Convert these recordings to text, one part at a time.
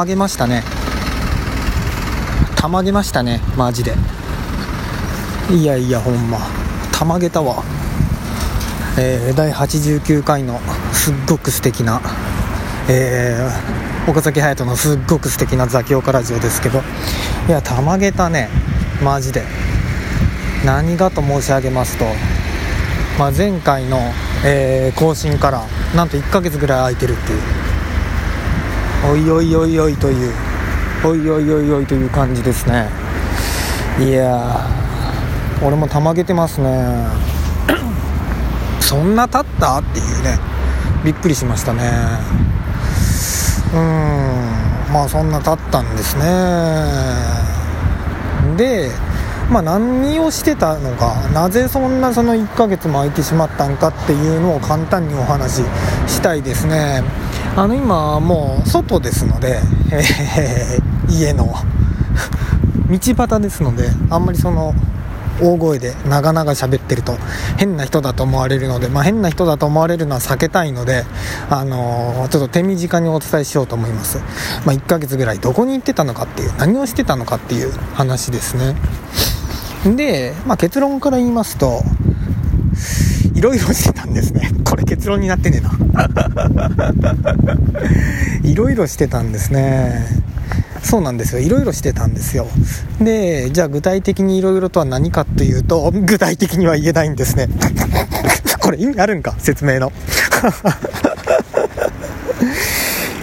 まげましたね。たまげましたねマジで。いやいやほんま。たまげたわ。えー、第89回のすっごく素敵なえー、岡崎隼人のすっごく素敵なザキオカラジオですけど。いやたまげたねマジで。何がと申し上げますと、まあ、前回の、えー、更新からなんと1ヶ月ぐらい空いてるっていう。おいおいおいおいというおいおいおいおいという感じですね。いや俺もたまげてますね。そんな経った？っていうね。びっくりしましたね。うんまあそんな経ったんですね。でまあ、何をしてたのかなぜそんなその1ヶ月も空いてしまったんかっていうのを簡単にお話ししたいですね。あの今もう外ですので、えー、家の道端ですのであんまりその大声で長々喋ってると変な人だと思われるので、まあ、変な人だと思われるのは避けたいので、あのー、ちょっと手短にお伝えしようと思います、まあ、1ヶ月ぐらいどこに行ってたのかっていう何をしてたのかっていう話ですね。で、まあ、結論から言いますといろいろしてたんですね。これ結論になってねえな。いろいろしてたんですね。そうなんですよ。いろいろしてたんですよ。でじゃあ具体的にいろいろとは何かというと具体的には言えないんですね。これ意味あるんか？説明の。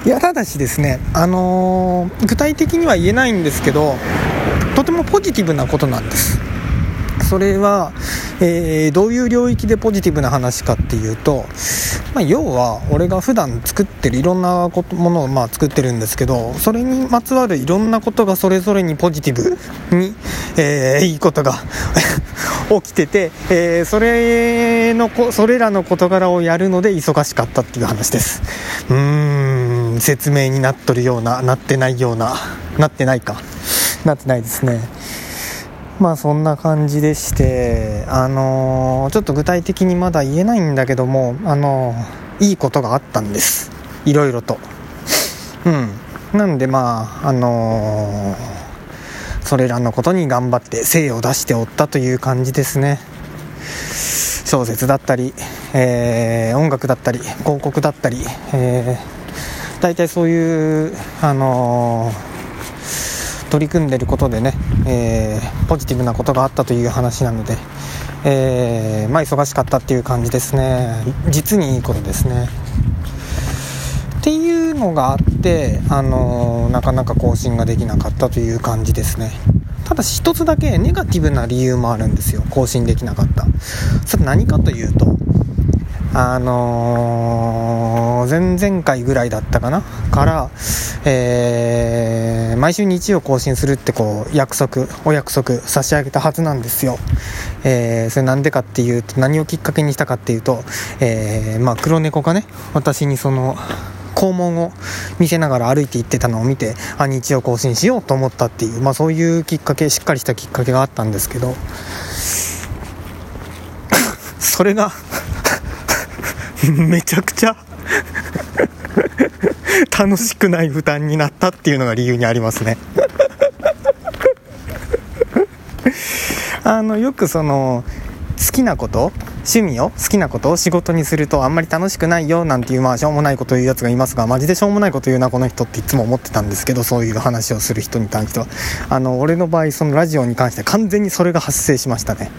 いやただしですねあのー、具体的には言えないんですけどとてもポジティブなことなんです。それは、えー、どういう領域でポジティブな話かっていうと、まあ、要は俺が普段作ってるいろんなことものをまあ作ってるんですけどそれにまつわるいろんなことがそれぞれにポジティブに、えー、いいことが 起きてて、えー、それのそれらの事柄をやるので忙しかったっていう話です。うーん説明になっとるようななってないようななってないか。なってないですね。まあそんな感じでしてあのー、ちょっと具体的にまだ言えないんだけどもあのー、いいことがあったんです。いろいろと。うん。なんでまああのー、それらのことに頑張って精を出しておったという感じですね。小説だったり、えー、音楽だったり広告だったり、えー、大体そういうあのー取り組んでることでね、えー、ポジティブなことがあったという話なので、えー、まあ、忙しかったっていう感じですね。実にいいことですね。っていうのがあって、あのー、なかなか更新ができなかったという感じですね。ただし一つだけネガティブな理由もあるんですよ。更新できなかった。それ何かというとあのー、前々回ぐらいだったかな？から、えー、毎週日曜更新するってこう約束お約束差し上げたはずなんですよ、えー、それなんでかっていうと何をきっかけにしたかっていうと、えー、まあ、黒猫がね私にその肛門を見せながら歩いて行ってたのを見てあ日曜更新しようと思ったっていう、まあ、そういうきっかけしっかりしたきっかけがあったんですけど それが めちゃくちゃ楽しくない負担になったっていうのが理由にありますね。あのよくその好きなこと趣味を好きなことを仕事にするとあんまり楽しくないよなんていうまあしょうもないこと言うやつがいますがマジでしょうもないこと言うなこの人っていつも思ってたんですけどそういう話をする人に関しては。あの俺の場合そのラジオに関して完全にそれが発生しましたね。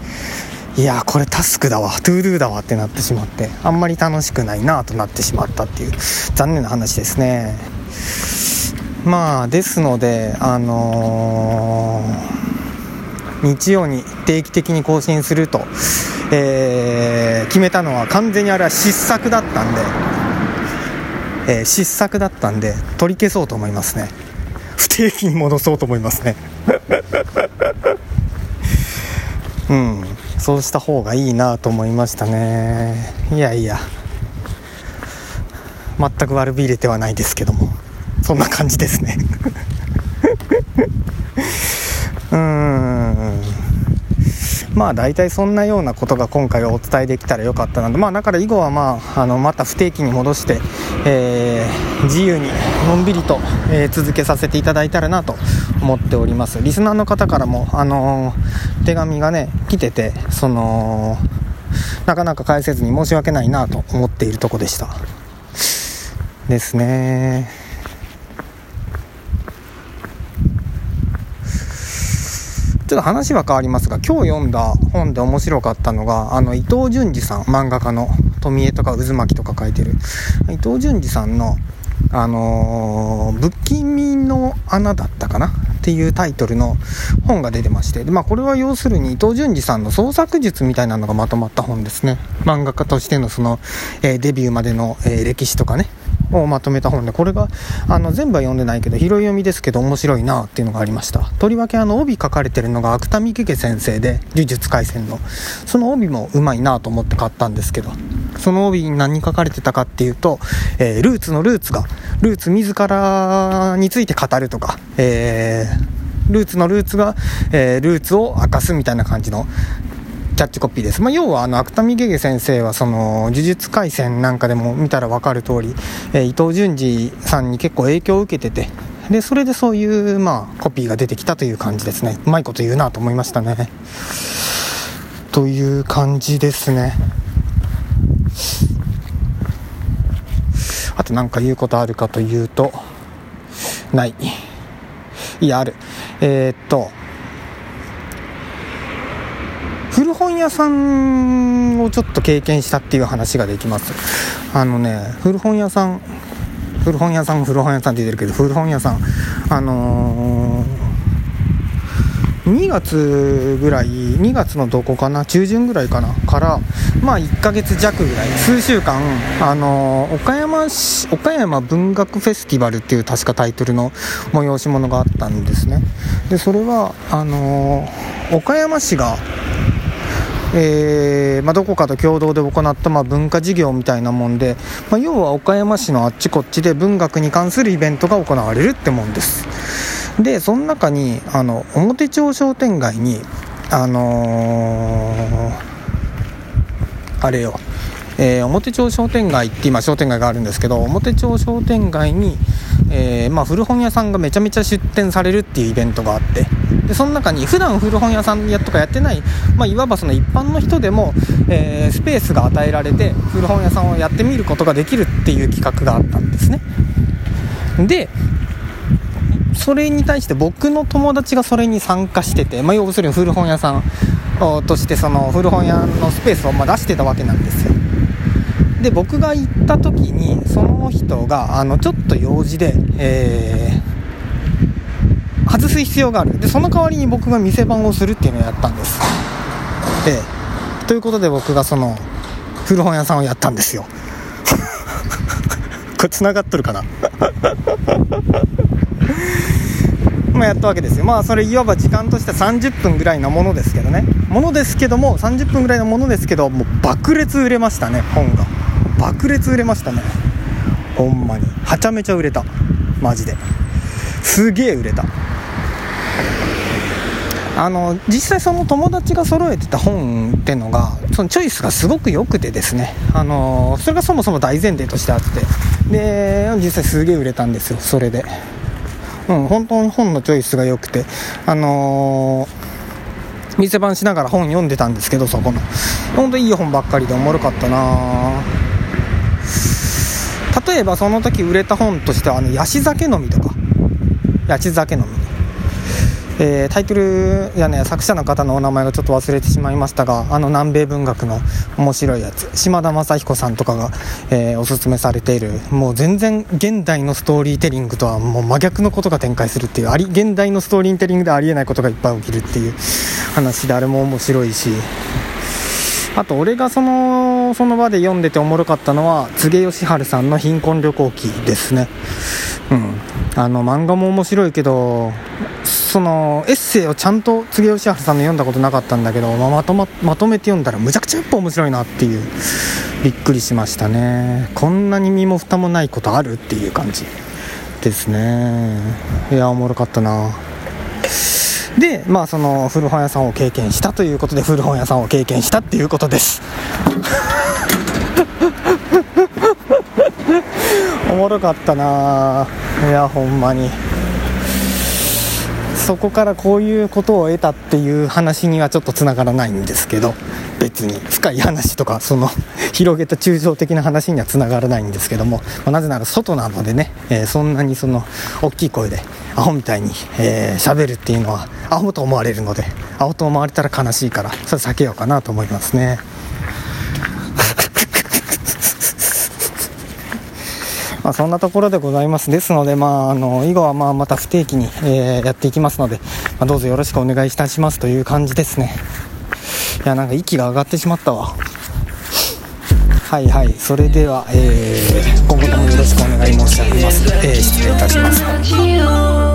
いやこれタスクだわ。 ToDo だわってなってしまって。あんまり楽しくないなとなってしまったっていう。残念な話ですね。まあですのであのー、日曜に定期的に更新すると、えー、決めたのは完全にあれは失策だったんで、えー、失策だったんで取り消そうと思いますね。不定期に戻そうと思いますね。うん。そうした方がいいなと思いましたね。いやいや。全く悪びれてはないですけども。そんな感じですね。うーん。まあ大体そんなようなことが今回はお伝えできたらよかったなと。まあだから以後はまああのまた不定期に戻して、えー、自由にのんびりと、えー、続けさせていただいたらなと思っております。リスナーの方からもあのー、手紙がね来ててそのなかなか返せずに申し訳ないなと思っているとこでした。ですね。ちょっと話は変わりますが今日読んだ本で面白かったのがあの伊藤淳二さん漫画家の富江とか渦巻とか書いてる。伊藤淳二さんのあのー、不気味の穴だったかな？っていうタイトルの本が出てましてで、まあ、これは要するに伊藤淳二さんの創作術みたいなのがまとまった本ですね。漫画家としてのその、えー、デビューまでの、えー、歴史とかね。をまとめた本でこれがあの全部は読んでないけど拾い読みですけど面白いなっていうのがありました。とりわけあの帯書かれてるのが芥見家先生で呪術廻戦の。その帯もうまいなと思って買ったんですけどその帯に何書かれてたかっていうと、えー、ルーツのルーツがルーツ自らについて語るとか、えー、ルーツのルーツが、えー、ルーツを明かすみたいな感じのキャッチコピーです。まあ、要は、あの、芥見ゲゲ先生は、その、呪術廻戦なんかでも見たらわかる通り、えー、伊藤淳二さんに結構影響を受けてて、で、それでそういう、まあ、コピーが出てきたという感じですね。うまいこと言うなと思いましたね。という感じですね。あと何か言うことあるかというと、ない。いや、ある。えー、っと、古本屋さんをちょっと経験したっていう話ができます。あのね古本屋さん古本屋さん古本屋さんって言ってるけど古本屋さんあのー、2月ぐらい2月のどこかな中旬ぐらいかなからまあ1ヶ月弱ぐらい数週間あのー、岡山市岡山文学フェスティバルっていう確かタイトルの催し物があったんですね。でそれはあのー、岡山市がえー、まあ、どこかと共同で行った、まあ、文化事業みたいなもんで、まあ、要は岡山市のあっちこっちで文学に関するイベントが行われるってもんです。でその中にあの表町商店街にあのー、あれよ。えー、表町商店街って今商店街があるんですけど表町商店街に、えー、まあ、古本屋さんがめちゃめちゃ出店されるっていうイベントがあってでその中に普段古本屋さんやとかやってない、まあ、いわばその一般の人でも、えー、スペースが与えられて古本屋さんをやってみることができるっていう企画があったんですね。でそれに対して僕の友達がそれに参加してて、まあ、要するに古本屋さんとしてその古本屋のスペースをま出してたわけなんですよ。で僕が行った時にその人があのちょっと用事で、えー、外す必要がある。でその代わりに僕が店番をするっていうのをやったんです。でということで僕がその古本屋さんをやったんですよ。これ繋がっとるかな？まあやったわけですよ。まあそれいわば時間としては30分ぐらいのものですけどね。ものですけども30分ぐらいのものですけどもう爆裂売れましたね本が。爆裂売れましたね。ほんまに。はちゃめちゃ売れた。マジで。すげえ売れた。あの実際その友達が揃えてた本ってのがそのチョイスがすごく良くてですね。あのそれがそもそも大前提としてあって。で実際すげえ売れたんですよ。それで。うん本当に本のチョイスが良くて。あのー、店番しながら本読んでたんですけどそこの。本当いい本ばっかりでおもろかったな例えばその時売れた本としては「あのヤシ酒飲み」とか「ヤシ酒飲み」えー、タイトルやね作者の方のお名前がちょっと忘れてしまいましたがあの南米文学の面白いやつ。島田雅彦さんとかが、えー、おすすめされている。もう全然現代のストーリーテリングとはもう真逆のことが展開するっていう。あり現代のストーリーテリングでありえないことがいっぱい起きるっていう話であれも面白いし。あと俺がそのその場で読んでておもろかったのは柘植義治さんの「貧困旅行記」ですね。うん。あの漫画も面白いけどそのエッセイをちゃんと柘植義治さんの読んだことなかったんだけど、まあ、まとままとめて読んだらむちゃくちゃやっぱ面白いなっていうびっくりしましたね。こんなに身も蓋もないことあるっていう感じですね。いやおもろかったな。でまあその古本屋さんを経験したということで古本屋さんを経験したっていうことです。おもろかったないやほんまに。そこからこういうことを得たっていう話にはちょっとつながらないんですけど。別に。深い話とかその 広げた抽象的な話にはつながらないんですけども、まあ、なぜなら外なのでね、えー、そんなにその大きい声でアホみたいに喋、えー、るっていうのはアホと思われるのでアホと思われたら悲しいからそれ避けようかなと思いますね。まあ、そんなところでございます。ですので、まあ、あの以後はまあまた不定期に、えー、やっていきますので、まあ、どうぞよろしくお願いいたしますという感じですね。やなんか息が上がってしまったわ。はいはい。それでは、えー、今後ともよろしくお願い申し上げます、えー、失礼いたします。